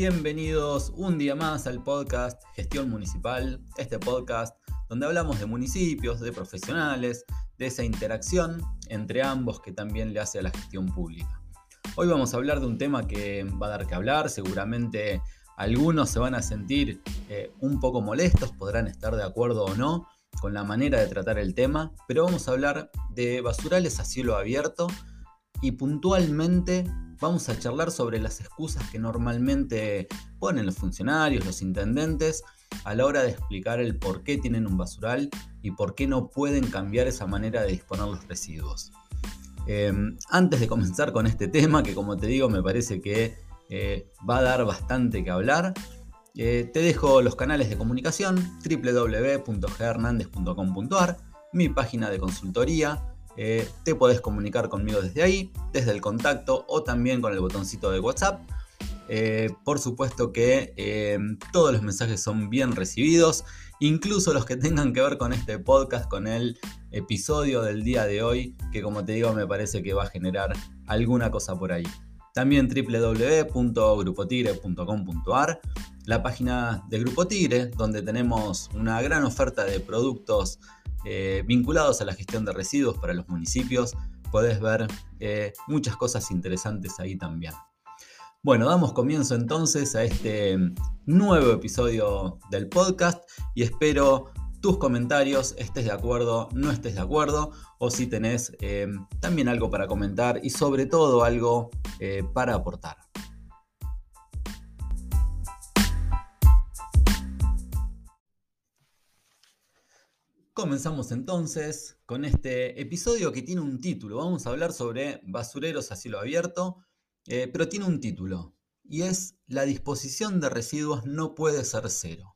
Bienvenidos un día más al podcast Gestión Municipal, este podcast donde hablamos de municipios, de profesionales, de esa interacción entre ambos que también le hace a la gestión pública. Hoy vamos a hablar de un tema que va a dar que hablar, seguramente algunos se van a sentir eh, un poco molestos, podrán estar de acuerdo o no con la manera de tratar el tema, pero vamos a hablar de basurales a cielo abierto y puntualmente vamos a charlar sobre las excusas que normalmente ponen los funcionarios, los intendentes, a la hora de explicar el por qué tienen un basural y por qué no pueden cambiar esa manera de disponer los residuos. Em, antes de comenzar con este tema, que como te digo me parece que eh, va a dar bastante que hablar, eh, te dejo los canales de comunicación www.ghernandez.com.ar, mi página de consultoría, eh, te podés comunicar conmigo desde ahí, desde el contacto o también con el botoncito de WhatsApp. Eh, por supuesto que eh, todos los mensajes son bien recibidos, incluso los que tengan que ver con este podcast, con el episodio del día de hoy, que como te digo me parece que va a generar alguna cosa por ahí. También www.grupotigre.com.ar, la página de Grupo Tigre, donde tenemos una gran oferta de productos eh, vinculados a la gestión de residuos para los municipios. Podés ver eh, muchas cosas interesantes ahí también. Bueno, damos comienzo entonces a este nuevo episodio del podcast y espero tus comentarios, estés de acuerdo, no estés de acuerdo, o si tenés eh, también algo para comentar y sobre todo algo para aportar. Comenzamos entonces con este episodio que tiene un título. Vamos a hablar sobre basureros a cielo abierto, eh, pero tiene un título y es La disposición de residuos no puede ser cero.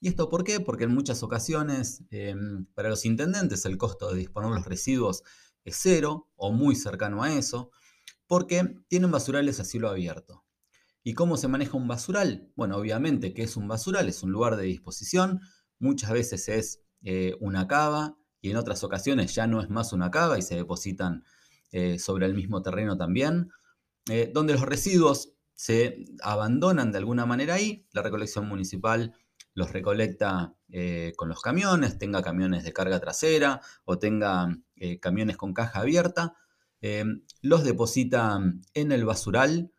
¿Y esto por qué? Porque en muchas ocasiones em, para los intendentes el costo de disponer los residuos es cero o muy cercano a eso, porque tienen basurales a cielo abierto. ¿Y cómo se maneja un basural? Bueno, obviamente que es un basural, es un lugar de disposición, muchas veces es eh, una cava y en otras ocasiones ya no es más una cava y se depositan eh, sobre el mismo terreno también, eh, donde los residuos se abandonan de alguna manera ahí, la recolección municipal los recolecta con los camiones, tenga camiones de carga trasera o tenga camiones con caja abierta, los deposita en el basural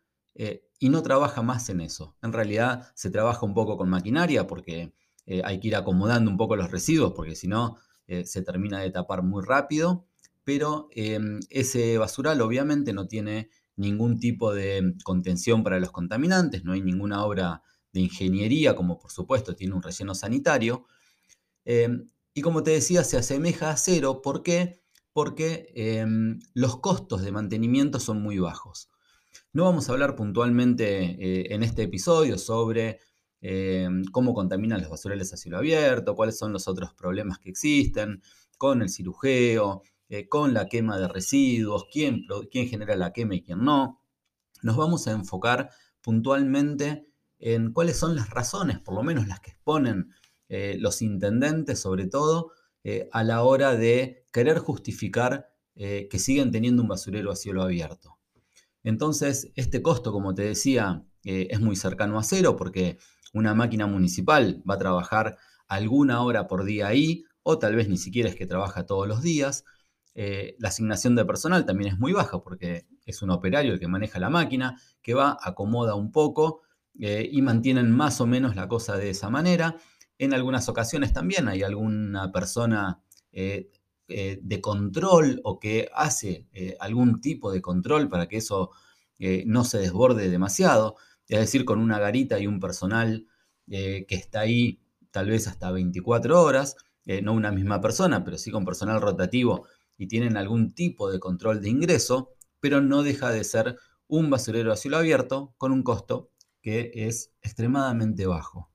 y no trabaja más en eso. En realidad se trabaja un poco con maquinaria porque eh, hay que ir acomodando un poco los residuos porque si no eh, se termina de tapar muy rápido, pero em, ese basural obviamente no tiene ningún tipo de contención para los contaminantes, no hay ninguna obra de ingeniería, como por supuesto tiene un relleno sanitario. Em, y como te decía, se asemeja a cero. ¿Por qué? Porque em, los costos de mantenimiento son muy bajos. No vamos a hablar puntualmente eh, en este episodio sobre eh, cómo contaminan los basurales a cielo abierto, cuáles son los otros problemas que existen con el cirujeo, eh, con la quema de residuos, quién, quién genera la quema y quién no. Nos vamos a enfocar puntualmente en cuáles son las razones, por lo menos las que exponen eh, los intendentes sobre todo, a la hora de querer justificar que siguen teniendo un basurero a cielo abierto. Entonces, este costo, como te decía, es muy cercano a cero porque una máquina municipal va a trabajar alguna hora por día ahí, o tal vez ni siquiera es que trabaja todos los días. Eh, la asignación de personal también es muy baja porque es un operario el que maneja la máquina, que va, acomoda un poco eh, y mantienen más o menos la cosa de esa manera. En algunas ocasiones también hay alguna persona eh, de control o que hace algún tipo de control para que eso no se desborde demasiado es decir, con una garita y un personal eh, que está ahí tal vez hasta 24 horas, eh, no una misma persona, pero sí con personal rotativo y tienen algún tipo de control de ingreso, pero no deja de ser un basurero a cielo abierto con un costo que es extremadamente bajo.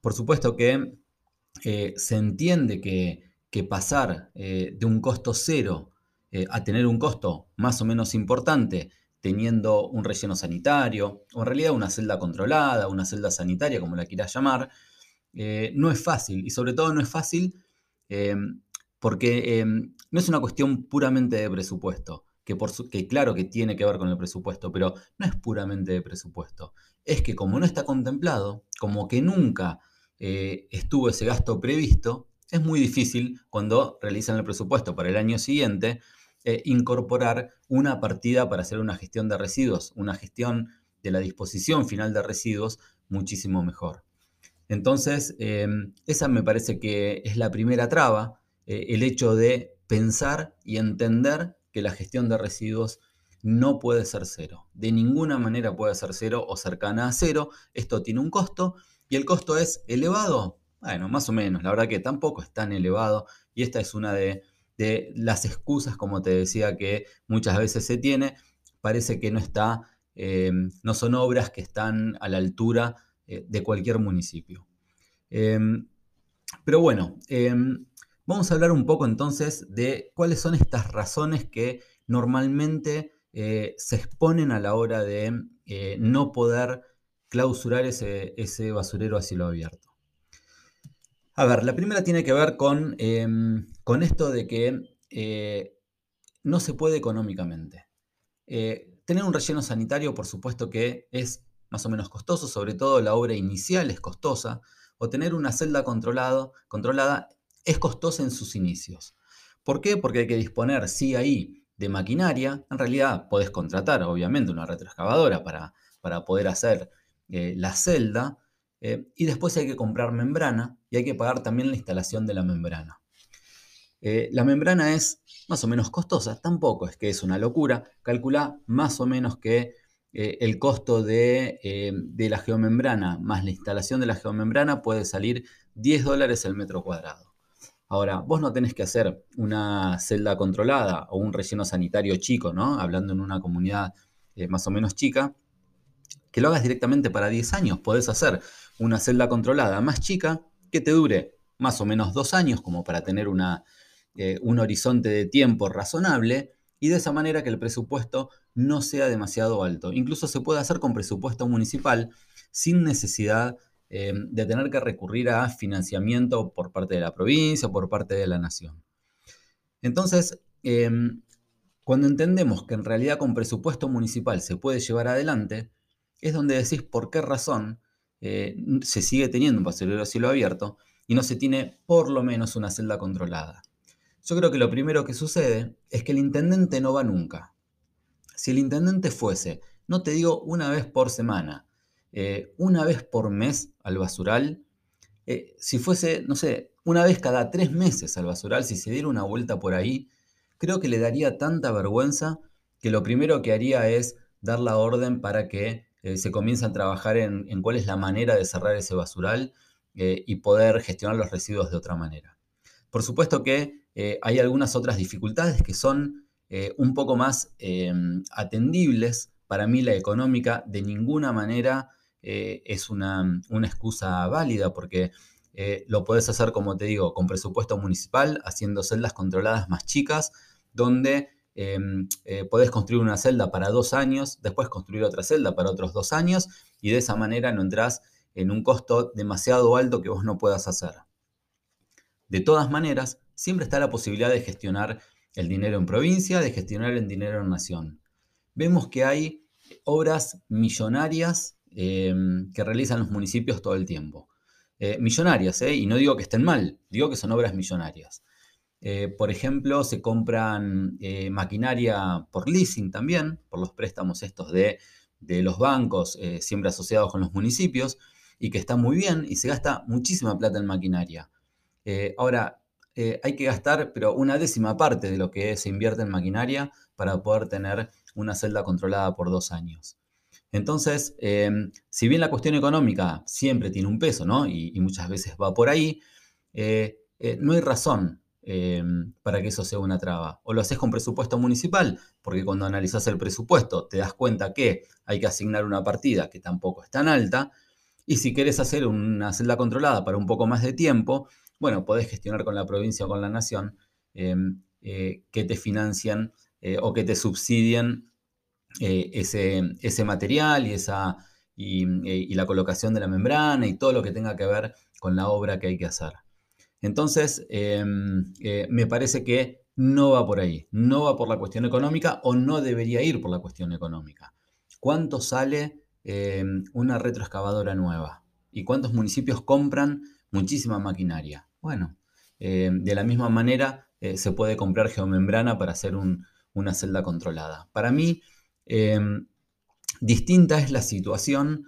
Por supuesto que eh, se entiende que, que pasar de un costo cero a tener un costo más o menos importante teniendo un relleno sanitario, o en realidad una celda controlada, una celda sanitaria, como la quieras llamar, eh, no es fácil. Y sobre todo no es fácil eh, porque eh, no es una cuestión puramente de presupuesto. que, por que claro que tiene que ver con el presupuesto, pero no es puramente de presupuesto. Es que como no está contemplado, como que nunca estuvo ese gasto previsto, es muy difícil cuando realizan el presupuesto para el año siguiente eh, incorporar una partida para hacer una gestión de residuos, una gestión de la disposición final de residuos muchísimo mejor. Entonces, em, esa me parece que es la primera traba, eh, el hecho de pensar y entender que la gestión de residuos no puede ser cero. De ninguna manera puede ser cero o cercana a cero. Esto tiene un costo y el costo es elevado. Bueno, más o menos. La verdad que tampoco es tan elevado y esta es una de, las excusas, como te decía, que muchas veces se tiene. Parece que no está, em, no son obras que están a la altura eh, de cualquier municipio. Em, pero bueno, vamos a hablar un poco entonces de cuáles son estas razones que normalmente eh, se exponen a la hora de eh, no poder clausurar ese, basurero a cielo abierto. A ver, la primera tiene que ver con, em, con esto de que no se puede económicamente. tener un relleno sanitario, por supuesto que es más o menos costoso, sobre todo la obra inicial es costosa, o tener una celda controlada es costosa en sus inicios. ¿Por qué? Porque hay que disponer, sí, ahí de maquinaria. En realidad podés contratar, obviamente, una retroexcavadora para, para poder hacer eh, la celda. Eh, y después hay que comprar membrana y hay que pagar también la instalación de la membrana. Eh, la membrana es más o menos costosa, tampoco es que es una locura. Calcula más o menos que eh, el costo eh, de, la geomembrana más la instalación de la geomembrana puede salir 10 dólares el metro cuadrado. Ahora, vos no tenés que hacer una celda controlada o un relleno sanitario chico, ¿no? Hablando en una comunidad más o menos chica, que lo hagas directamente para 10 años. Podés hacer una celda controlada más chica que te dure más o menos dos años, como para tener una, un horizonte de tiempo razonable, y de esa manera que el presupuesto no sea demasiado alto. Incluso se puede hacer con presupuesto municipal sin necesidad eh, de tener que recurrir a financiamiento por parte de la provincia o por parte de la nación. Entonces, em, cuando entendemos que en realidad con presupuesto municipal se puede llevar adelante, es donde decís por qué razón eh, se sigue teniendo un basurero a cielo abierto y no se tiene por lo menos una celda controlada. Yo creo que lo primero que sucede es que el intendente no va nunca. Si el intendente fuese, no te digo una vez por semana, eh, una vez por mes al basural, eh, si fuese, no sé, una vez cada tres meses al basural, si se diera una vuelta por ahí, creo que le daría tanta vergüenza que lo primero que haría es dar la orden para que eh, se comience a trabajar en, cuál es la manera de cerrar ese basural y poder gestionar los residuos de otra manera. Por supuesto que eh, hay algunas otras dificultades que son eh, un poco más em, atendibles. Para mí la económica de ninguna manera eh, es una, excusa válida porque lo puedes hacer, como te digo, con presupuesto municipal, haciendo celdas controladas más chicas, donde em, podés construir una celda para dos años, después construir otra celda para otros dos años y de esa manera no entras en un costo demasiado alto que vos no puedas hacer. De todas maneras, siempre está la posibilidad de gestionar el dinero en provincia, de gestionar el dinero en nación. Vemos que hay obras millonarias em, que realizan los municipios todo el tiempo. Eh, millonarias, ¿eh? y no digo que estén mal, digo que son obras millonarias. Eh, por ejemplo, se compran maquinaria por leasing también, por los préstamos estos de, de los bancos, siempre asociados con los municipios, y que está muy bien y se gasta muchísima plata en maquinaria. ahora, eh, hay que gastar, pero una décima parte de lo que se invierte en maquinaria para poder tener una celda controlada por dos años. Entonces, em, si bien la cuestión económica siempre tiene un peso, ¿no? Y, muchas veces va por ahí, eh, eh, no hay razón em, para que eso sea una traba. O lo haces con presupuesto municipal, porque cuando analizas el presupuesto te das cuenta que hay que asignar una partida que tampoco es tan alta, y si quieres hacer una celda controlada para un poco más de tiempo, bueno, podés gestionar con la provincia o con la nación em, eh, que te financian eh, o que te subsidien eh, ese, material y, esa, y, la colocación de la membrana y todo lo que tenga que ver con la obra que hay que hacer. Entonces, em, me parece que no va por ahí, no va por la cuestión económica o no debería ir por la cuestión económica. ¿Cuánto sale eh, una retroexcavadora nueva? ¿Y cuántos municipios compran muchísima maquinaria? Bueno, eh, de la misma manera eh, se puede comprar geomembrana para hacer una celda controlada. Para mí, distinta es la situación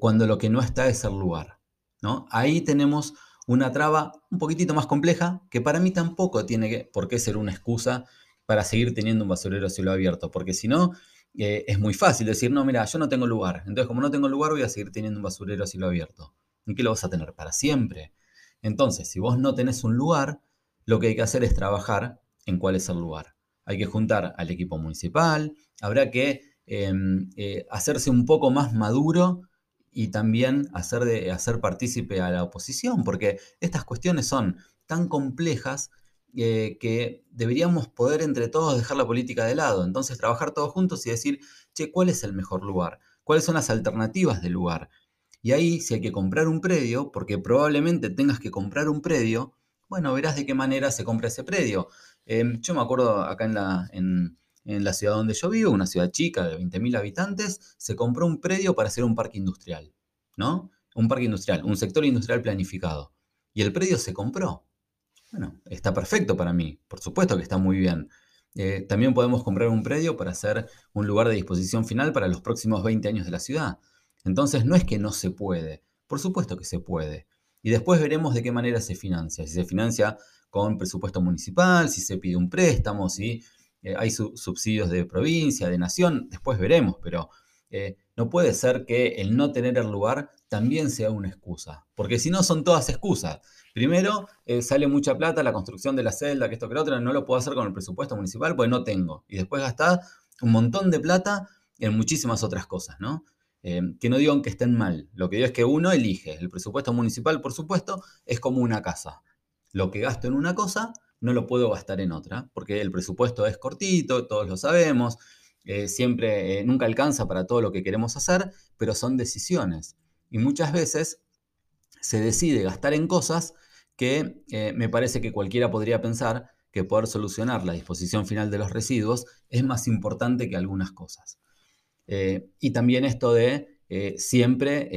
cuando lo que no está es el lugar. ¿no? Ahí tenemos una traba un poquitito más compleja que para mí tampoco tiene por qué ser una excusa para seguir teniendo un basurero a cielo abierto, porque si no, eh, es muy fácil decir, no, mira, yo no tengo lugar, entonces como no tengo lugar voy a seguir teniendo un basurero a cielo abierto. ¿Y qué lo vas a tener para siempre? Entonces, si vos no tenés un lugar, lo que hay que hacer es trabajar en cuál es el lugar. Hay que juntar al equipo municipal, habrá que em, eh, hacerse un poco más maduro y también hacer, de, hacer partícipe a la oposición, porque estas cuestiones son tan complejas eh, que deberíamos poder entre todos dejar la política de lado. Entonces, trabajar todos juntos y decir, che, ¿cuál es el mejor lugar? ¿Cuáles son las alternativas del lugar? Y ahí, si hay que comprar un predio, porque probablemente tengas que comprar un predio, bueno, verás de qué manera se compra ese predio. Em, yo me acuerdo acá en la, en, en la ciudad donde yo vivo, una ciudad chica de 20.000 habitantes, se compró un predio para hacer un parque industrial, ¿no? Un parque industrial, un sector industrial planificado. Y el predio se compró. Bueno, está perfecto para mí, por supuesto que está muy bien. Eh, también podemos comprar un predio para hacer un lugar de disposición final para los próximos 20 años de la ciudad. Entonces no es que no se puede, por supuesto que se puede. Y después veremos de qué manera se financia. Si se financia con presupuesto municipal, si se pide un préstamo, si eh, hay subsidios de provincia, de nación, después veremos, pero eh, no puede ser que el no tener el lugar también sea una excusa, porque si no son todas excusas. Primero, eh, sale mucha plata la construcción de la celda, que esto que lo otro, no lo puedo hacer con el presupuesto municipal porque no tengo. Y después gastar un montón de plata en muchísimas otras cosas, ¿no? que no digan que estén mal. Lo que digo es que uno elige. El presupuesto municipal, por supuesto, es como una casa. Lo que gasto en una cosa no lo puedo gastar en otra, porque el presupuesto es cortito, todos lo sabemos, eh, siempre, eh, nunca alcanza para todo lo que queremos hacer, pero son decisiones. Y muchas veces se decide gastar en cosas que eh, me parece que cualquiera podría pensar que poder solucionar la disposición final de los residuos es más importante que algunas cosas. y también esto de siempre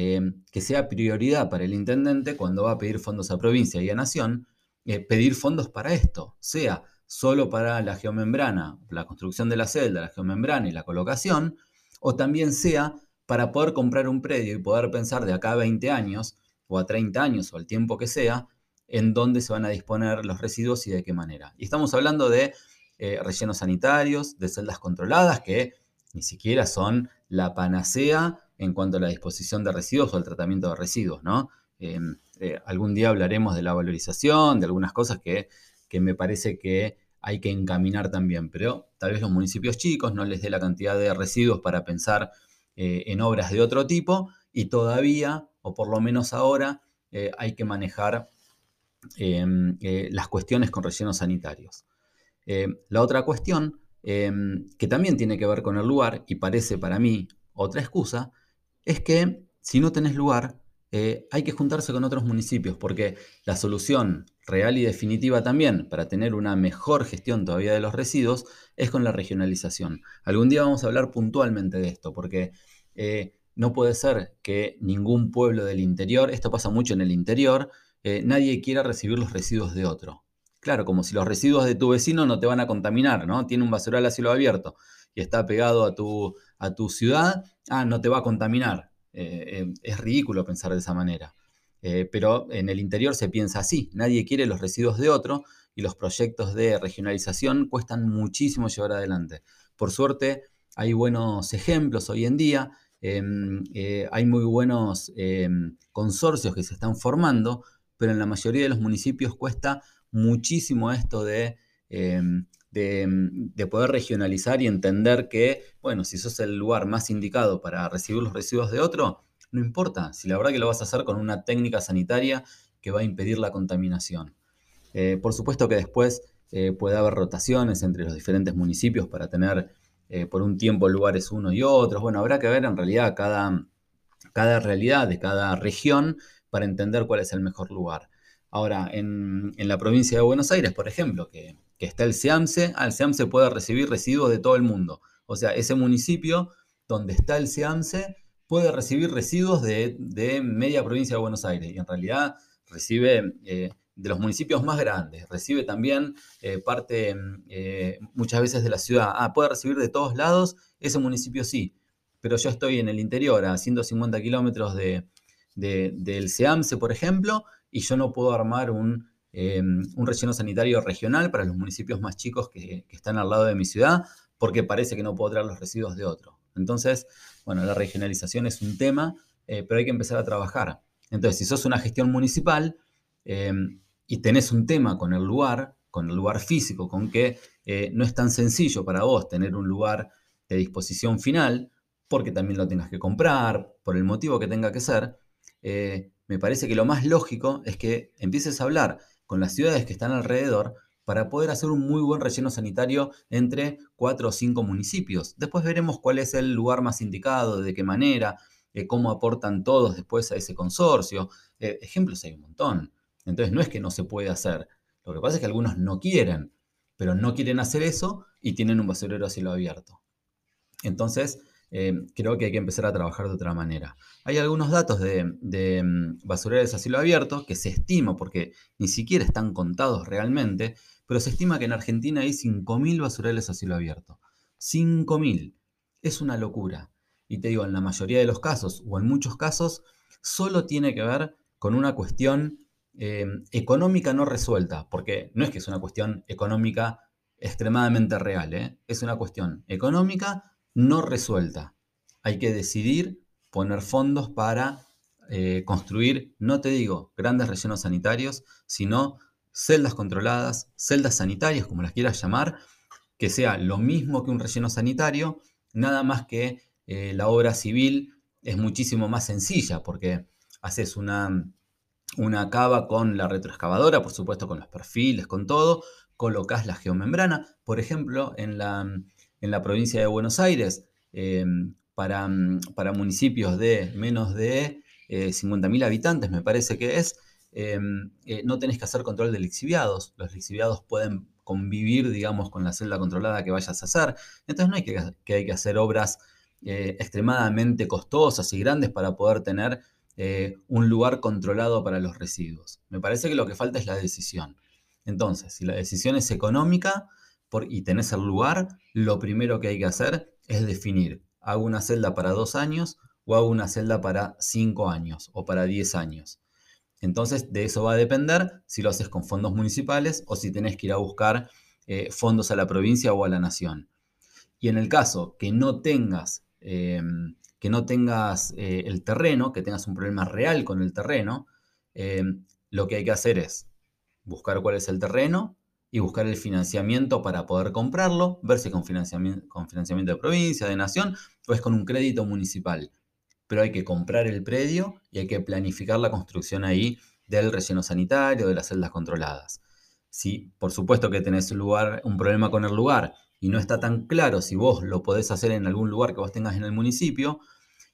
que sea prioridad para el intendente cuando va a pedir fondos a provincia y a nación, eh, pedir fondos para esto, sea solo para la geomembrana, la construcción de la celda, la geomembrana y la colocación, o también sea para poder comprar un predio y poder pensar de acá a 20 años, o a 30 años, o al tiempo que sea, en dónde se van a disponer los residuos y de qué manera. Y estamos hablando de eh, rellenos sanitarios, de celdas controladas, que ni siquiera son la panacea en cuanto a la disposición de residuos o el tratamiento de residuos, ¿no? Em, eh, algún día hablaremos de la valorización, de algunas cosas que, me parece que hay que encaminar también, pero tal vez los municipios chicos no les dé la cantidad de residuos para pensar eh, en obras de otro tipo y todavía, o por lo menos ahora, eh, hay que manejar em, las cuestiones con rellenos sanitarios. la otra cuestión, em, que también tiene que ver con el lugar y parece para mí otra excusa, es que si no tenés lugar, eh, hay que juntarse con otros municipios porque la solución real y definitiva también para tener una mejor gestión todavía de los residuos es con la regionalización. Algún día vamos a hablar puntualmente de esto porque eh, no puede ser que ningún pueblo del interior, esto pasa mucho en el interior, eh, nadie quiera recibir los residuos de otro. Claro, como si los residuos de tu vecino no te van a contaminar, ¿no? Tiene un basural a cielo abierto y está pegado a tu, a tu ciudad, ah, no te va a contaminar. Eh, eh, es ridículo pensar de esa manera. Eh, pero en el interior se piensa así, nadie quiere los residuos de otro y los proyectos de regionalización cuestan muchísimo llevar adelante. Por suerte hay buenos ejemplos hoy en día, em, hay muy buenos em, consorcios que se están formando, pero en la mayoría de los municipios cuesta muchísimo esto de em, Mm, de, poder regionalizar y entender que, bueno, si sos el lugar más indicado para recibir los residuos de otro, no importa, si la verdad que lo vas a hacer con una técnica sanitaria que va a impedir la contaminación. Eh, por supuesto que después eh, puede haber rotaciones entre los diferentes municipios para tener eh, por un tiempo lugares uno y otros. Bueno, habrá que ver en realidad cada, cada realidad de cada región para entender cuál es el mejor lugar. Ahora, en, en la provincia de Buenos Aires, por ejemplo, que que está el SEAMSE, el SEAMSE puede recibir residuos de todo el mundo. O sea, ese municipio donde está el SEAMSE puede recibir residuos de, media provincia de Buenos Aires. Y en realidad recibe eh, de los municipios más grandes, recibe también eh, parte eh, muchas veces de la ciudad. Ah, puede recibir de todos lados, ese municipio sí, pero yo estoy en el interior, a 150 kilómetros de, del SEAMSE, por ejemplo, y yo no puedo armar un, un relleno sanitario regional para los municipios más chicos que, están al lado de mi ciudad, porque parece que no puedo traer los residuos de otro. Entonces, bueno, la regionalización es un tema, eh, pero hay que empezar a trabajar. Entonces, si sos una gestión municipal em, y tenés un tema con el lugar, con el lugar físico, con que eh, no es tan sencillo para vos tener un lugar de disposición final, porque también lo tengas que comprar, por el motivo que tenga que ser, eh, me parece que lo más lógico es que empieces a hablar con las ciudades que están alrededor para poder hacer un muy buen relleno sanitario entre cuatro o cinco municipios. Después veremos cuál es el lugar más indicado, de qué manera, eh, cómo aportan todos después a ese consorcio. Eh, ejemplos hay un montón. Entonces no es que no se puede hacer. Lo que pasa es que algunos no quieren, pero no quieren hacer eso y tienen un basurero a cielo abierto. Entonces, eh, creo que hay que empezar a trabajar de otra manera. Hay algunos datos de, de mm, basureros a cielo abierto que se estima, porque ni siquiera están contados realmente, pero se estima que en Argentina hay 5.000 basurales a cielo abierto. 5.000. Es una locura. Y te digo, en la mayoría de los casos, o en muchos casos, solo tiene que ver con una cuestión eh, económica no resuelta, porque no es que es una cuestión económica extremadamente real, ¿eh? es una cuestión económica no resuelta. Hay que decidir poner fondos para eh, construir, no te digo grandes rellenos sanitarios, sino celdas controladas, celdas sanitarias, como las quieras llamar, que sea lo mismo que un relleno sanitario, nada más que eh, la obra civil es muchísimo más sencilla, porque haces una, una cava con la retroexcavadora, por supuesto con los perfiles, con todo, colocas la geomembrana, por ejemplo, en la, en la provincia de Buenos Aires, em, para, para, municipios de menos de 50.000 eh, habitantes, me parece que es, Em, eh, no tenés que hacer control de lixiviados. Los lixiviados pueden convivir, digamos, con la celda controlada que vayas a hacer. Entonces no hay que, hay que hacer obras eh, extremadamente costosas y grandes para poder tener eh, un lugar controlado para los residuos. Me parece que lo que falta es la decisión. Entonces, si la decisión es económica y tenés el lugar, lo primero que hay que hacer es definir, ¿hago una celda para dos años o hago una celda para cinco años o para diez años? Entonces, de eso va a depender si lo haces con fondos municipales o si tenés que ir a buscar eh, fondos a la provincia o a la nación. Y en el caso que no tengas, em, que no tengas eh, el terreno, que tengas un problema real con el terreno, em, lo que hay que hacer es buscar cuál es el terreno y buscar el financiamiento para poder comprarlo, ver si con financiamiento, con financiamiento de provincia, de nación, o es con un crédito municipal pero hay que comprar el predio y hay que planificar la construcción ahí del relleno sanitario, de las celdas controladas. Si por supuesto que tenés un, lugar, un problema con el lugar y no está tan claro si vos lo podés hacer en algún lugar que vos tengas en el municipio,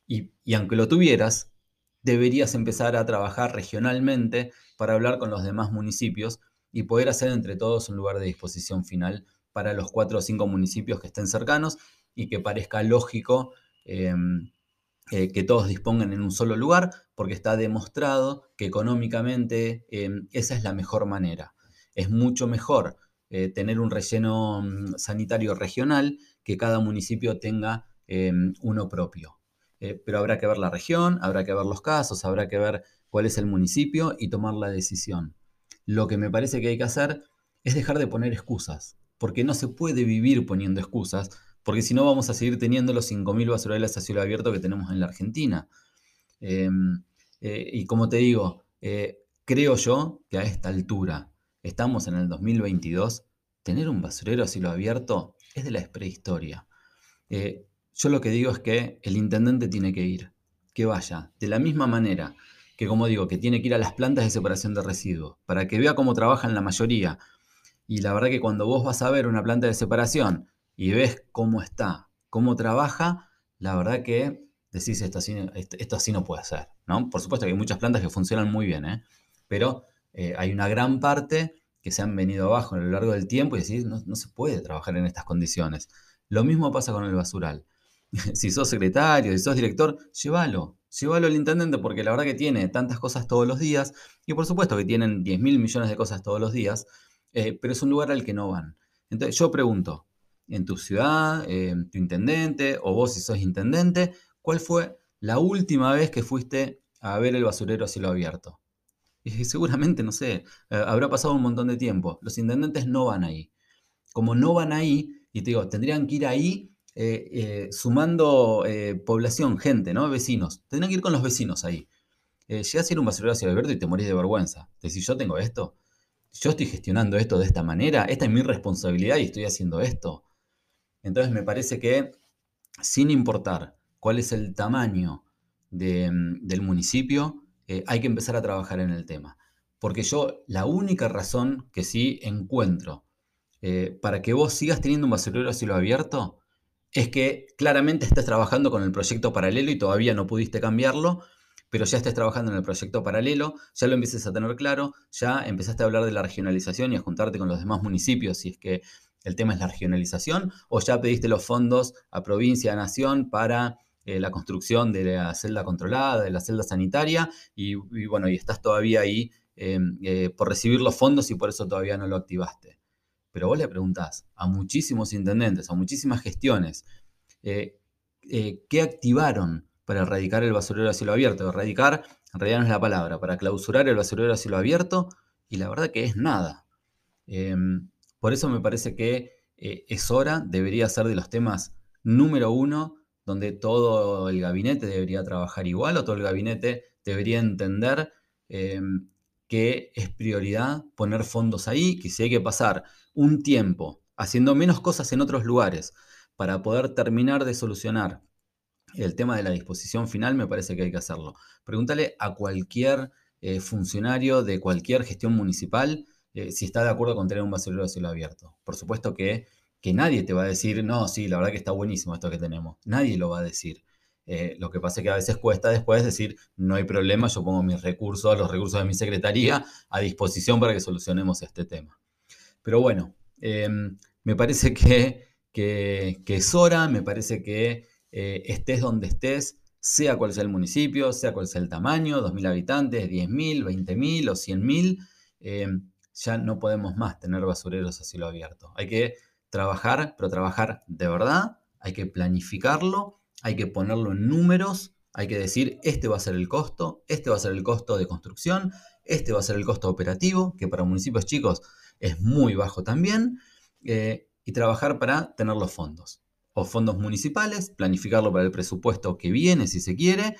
y aunque lo tuvieras, deberías empezar a trabajar regionalmente para hablar con los demás municipios y poder hacer entre todos un lugar de disposición final para los cuatro o cinco municipios que estén cercanos y que parezca lógico em, eh, que todos dispongan en un solo lugar, porque está demostrado que económicamente em, esa es la mejor manera. Es mucho mejor eh, tener un relleno mm, sanitario regional que cada municipio tenga em, uno propio. Eh, pero habrá que ver la región, habrá que ver los casos, habrá que ver cuál es el municipio y tomar la decisión. Lo que me parece que hay que hacer es dejar de poner excusas, porque no se puede vivir poniendo excusas, porque si no vamos a seguir teniendo los 5.000 basurales a cielo abierto que tenemos en la Argentina. Em, eh, y como te digo, eh, creo yo que a esta altura, estamos en el 2022, tener un basurero a cielo abierto es de la prehistoria. Eh, yo lo que digo es que el intendente tiene que ir, que vaya, de la misma manera que, como digo, que tiene que ir a las plantas de separación de residuos, para que vea cómo trabajan la mayoría. Y la verdad que cuando vos vas a ver una planta de separación y ves cómo está, cómo trabaja, la verdad que decís esto así, esto así no puede ser. ¿no? Por supuesto que hay muchas plantas que funcionan muy bien, ¿eh? pero eh, hay una gran parte que se han venido abajo a lo largo del tiempo y decís, no, no se puede trabajar en estas condiciones. Lo mismo pasa con el basural. si sos secretario, si sos director, llévalo, llévalo al intendente porque la verdad que tiene tantas cosas todos los días y por supuesto que tienen 10 mil millones de cosas todos los días, eh, pero es un lugar al que no van. Entonces yo pregunto, en tu ciudad, en tu intendente o vos si sos intendente, ¿cuál fue la última vez que fuiste a ver el basurero a cielo abierto? Y seguramente, no sé, eh, habrá pasado un montón de tiempo. Los intendentes no van ahí. Como no van ahí, y te digo, tendrían que ir ahí eh, eh, sumando población, gente, ¿no? Vecinos. Tendrían que ir con los vecinos ahí. llegas a ir a un basurero a cielo abierto y te morís de vergüenza. Decís, yo tengo esto. Yo estoy gestionando esto de esta manera. Esta es mi responsabilidad y estoy haciendo esto. Entonces me parece que sin importar cuál es el tamaño mm, del municipio, eh, hay que empezar a trabajar en el tema. Porque yo la única razón que sí encuentro eh, para que vos sigas teniendo un basurero a cielo abierto es que claramente estás trabajando con el proyecto paralelo y todavía no pudiste cambiarlo, pero ya estés trabajando en el proyecto paralelo, ya lo empieces a tener claro, ya empezaste a hablar de la regionalización y a juntarte con los demás municipios si es que el tema es la regionalización, o ya pediste los fondos a provincia, a nación para eh, la construcción de la celda controlada, de la celda sanitaria, y, bueno, y estás todavía ahí em, eh, por recibir los fondos y por eso todavía no lo activaste. Pero vos le preguntás a muchísimos intendentes, a muchísimas gestiones, eh, ¿qué activaron para erradicar el basurero a cielo abierto? Erradicar, en realidad no es la palabra, para clausurar el basurero a cielo abierto, y la verdad que es nada. Em, por eso me parece que eh, es hora, debería ser de los temas número uno, donde todo el gabinete debería trabajar igual o todo el gabinete debería entender em, que es prioridad poner fondos ahí, que si hay que pasar un tiempo haciendo menos cosas en otros lugares para poder terminar de solucionar el tema de la disposición final, me parece que hay que hacerlo. Pregúntale a cualquier eh, funcionario de cualquier gestión municipal eh, si está de acuerdo con tener un basurero de cielo abierto. Por supuesto que, que, nadie te va a decir, no, sí, la verdad que está buenísimo esto que tenemos. Nadie lo va a decir. Eh, lo que pasa es que a veces cuesta después decir, no hay problema, yo pongo mis recursos, los recursos de mi secretaría a disposición para que solucionemos este tema. Pero bueno, em, me parece que, que, es hora, me parece que eh, estés donde estés, sea cual sea el municipio, sea cual sea el tamaño, 2.000 habitantes, 10.000, 20.000 o 100.000, ya no podemos más tener basureros a cielo abierto. Hay que trabajar, pero trabajar de verdad, hay que planificarlo, hay que ponerlo en números, hay que decir, este va a ser el costo, este va a ser el costo de construcción, este va a ser el costo operativo, que para municipios chicos es muy bajo también, eh, y trabajar para tener los fondos. O fondos municipales, planificarlo para el presupuesto que viene si se quiere,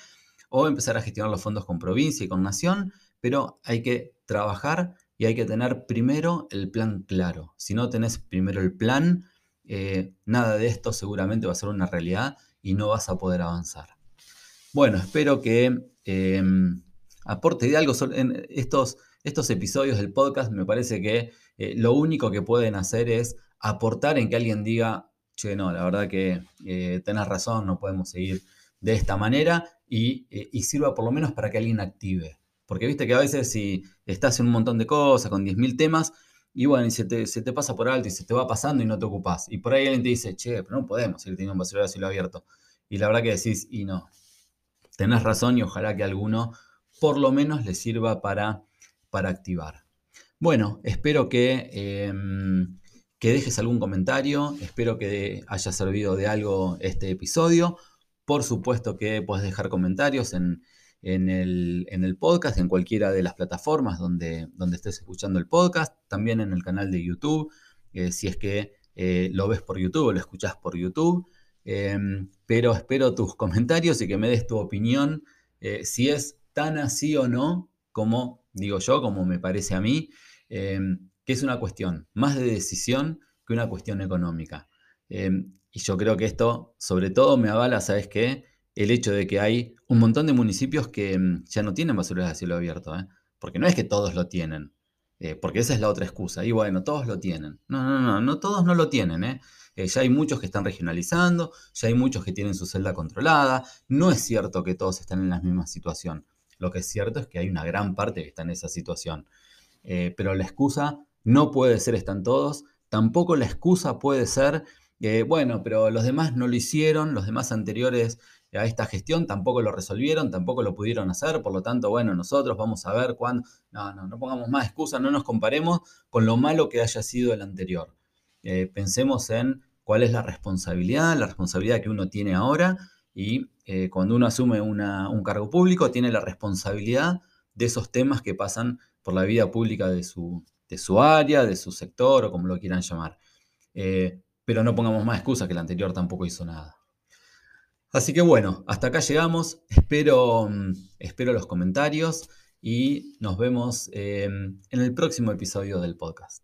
o empezar a gestionar los fondos con provincia y con nación, pero hay que trabajar y hay que tener primero el plan claro. Si no tenés primero el plan, eh, nada de esto seguramente va a ser una realidad y no vas a poder avanzar. Bueno, espero que em, aporte de algo en estos, estos episodios del podcast. Me parece que eh, lo único que pueden hacer es aportar en que alguien diga, che, no, la verdad que eh, tenés razón, no podemos seguir de esta manera y, y sirva por lo menos para que alguien active. Porque viste que a veces si estás en un montón de cosas, con 10.000 temas, y bueno, y se te, pasa por alto y se te va pasando y no te ocupás. Y por ahí alguien te dice, che, pero no podemos seguir teniendo un basurero a cielo abierto. Y la verdad que decís, y no, tenés razón y ojalá que alguno por lo menos le sirva para, para activar. Bueno, espero que, em, que dejes algún comentario, espero que haya servido de algo este episodio. Por supuesto que puedes dejar comentarios en, en el, podcast, en cualquiera de las plataformas donde, donde estés escuchando el podcast, también en el canal de YouTube, eh, si es que eh, lo ves por YouTube o lo escuchas por YouTube. Em, pero espero tus comentarios y que me des tu opinión eh, si es tan así o no como digo yo, como me parece a mí, em, que es una cuestión más de decisión que una cuestión económica. Em, y yo creo que esto, sobre todo, me avala, ¿sabes qué? El hecho de que hay un montón de municipios que mm, ya no tienen basureros a cielo abierto, ¿eh? porque no es que todos lo tienen, eh, porque esa es la otra excusa. Y bueno, todos lo tienen. No, no, no, no todos no lo tienen. ¿eh? ya hay muchos que están regionalizando, ya hay muchos que tienen su celda controlada. No es cierto que todos están en la misma situación. Lo que es cierto es que hay una gran parte que está en esa situación. pero la excusa no puede ser están todos. Tampoco la excusa puede ser, eh, bueno, pero los demás no lo hicieron, los demás anteriores a esta gestión tampoco lo resolvieron, tampoco lo pudieron hacer, por lo tanto, bueno, nosotros vamos a ver cuándo. No, no, no pongamos más excusas, no nos comparemos con lo malo que haya sido el anterior. Eh, pensemos en cuál es la responsabilidad, la responsabilidad que uno tiene ahora y eh, cuando uno asume un cargo público tiene la responsabilidad de esos temas que pasan por la vida pública de su, de su área, de su sector o como lo quieran llamar. Eh, pero no pongamos más excusas que el anterior tampoco hizo nada. Así que bueno, hasta acá llegamos. Espero, mm, espero los comentarios y nos vemos em, en el próximo episodio del podcast.